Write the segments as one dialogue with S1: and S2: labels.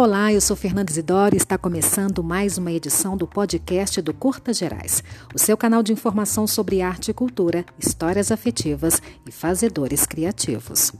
S1: Olá, eu sou Fernanda Isidoro e está começando mais uma edição do podcast do Curta Gerais, o seu canal de informação sobre arte e cultura, histórias afetivas e fazedores criativos.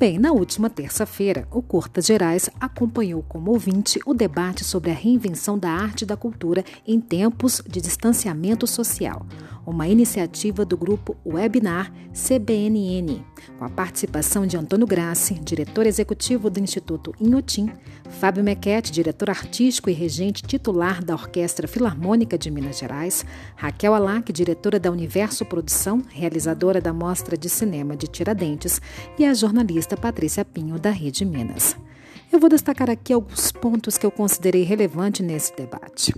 S1: Bem, na última terça-feira, o Curtas Gerais acompanhou como ouvinte o debate sobre a reinvenção da arte e da cultura em tempos de distanciamento social, uma iniciativa do grupo Webinar CBNN, com a participação de Antônio Grassi, diretor executivo do Instituto Inhotim, Fábio Mequete, diretor artístico e regente titular da Orquestra Filarmônica de Minas Gerais, Raquel Alac, diretora da Universo Produção, realizadora da Mostra de Cinema de Tiradentes, e a jornalista jornalista Patrícia Pinho, da Rede Minas. Eu vou destacar aqui alguns pontos que eu considerei relevantes nesse debate.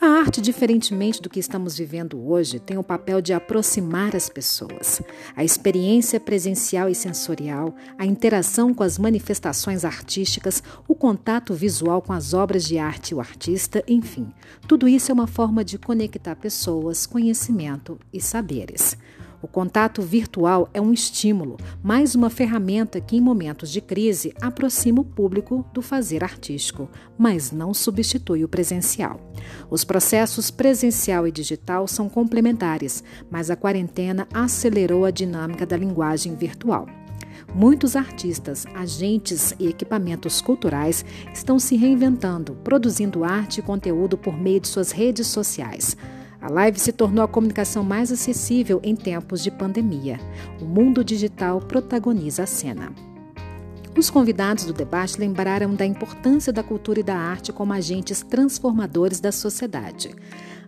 S1: A arte, diferentemente do que estamos vivendo hoje, tem o papel de aproximar as pessoas. A experiência presencial e sensorial, a interação com as manifestações artísticas, o contato visual com as obras de arte e o artista, enfim, tudo isso é uma forma de conectar pessoas, conhecimento e saberes. O contato virtual é um estímulo, mais uma ferramenta que, em momentos de crise, aproxima o público do fazer artístico, mas não substitui o presencial. Os processos presencial e digital são complementares, mas a quarentena acelerou a dinâmica da linguagem virtual. Muitos artistas, agentes e equipamentos culturais estão se reinventando, produzindo arte e conteúdo por meio de suas redes sociais. A live se tornou a comunicação mais acessível em tempos de pandemia. O mundo digital protagoniza a cena. Os convidados do debate lembraram da importância da cultura e da arte como agentes transformadores da sociedade.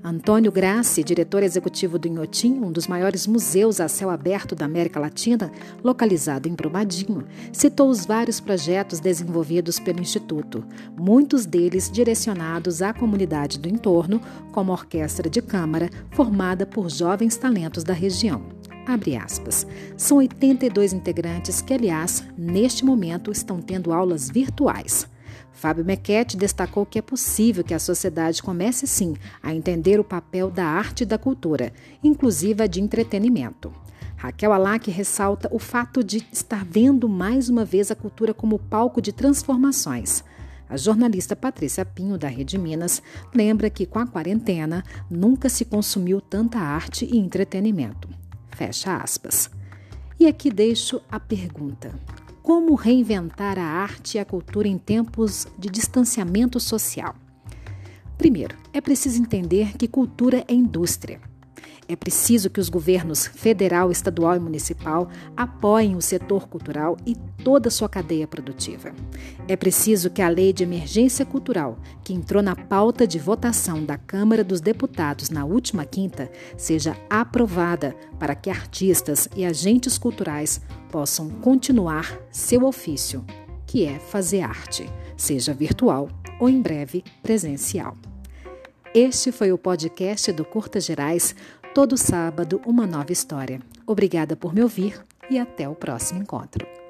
S1: Antônio Grassi, diretor executivo do Inhotim, um dos maiores museus a céu aberto da América Latina, localizado em Brumadinho, citou os vários projetos desenvolvidos pelo Instituto, muitos deles direcionados à comunidade do entorno, como a orquestra de câmara, formada por jovens talentos da região. Abre aspas. São 82 integrantes que, aliás, neste momento estão tendo aulas virtuais. Fábio Mequete destacou que é possível que a sociedade comece sim a entender o papel da arte e da cultura, inclusive a de entretenimento. Raquel Alac ressalta o fato de estar vendo mais uma vez a cultura como palco de transformações. A jornalista Patrícia Pinho, da Rede Minas, lembra que com a quarentena nunca se consumiu tanta arte e entretenimento. Fecha aspas. E aqui deixo a pergunta: como reinventar a arte e a cultura em tempos de distanciamento social? Primeiro, é preciso entender que cultura é indústria. É preciso que os governos federal, estadual e municipal apoiem o setor cultural e toda a sua cadeia produtiva. É preciso que a Lei de Emergência Cultural, que entrou na pauta de votação da Câmara dos Deputados na última quinta, seja aprovada para que artistas e agentes culturais possam continuar seu ofício, que é fazer arte, seja virtual ou em breve presencial. Este foi o podcast do Curta Gerais Todo sábado, uma nova história. Obrigada por me ouvir e até o próximo encontro.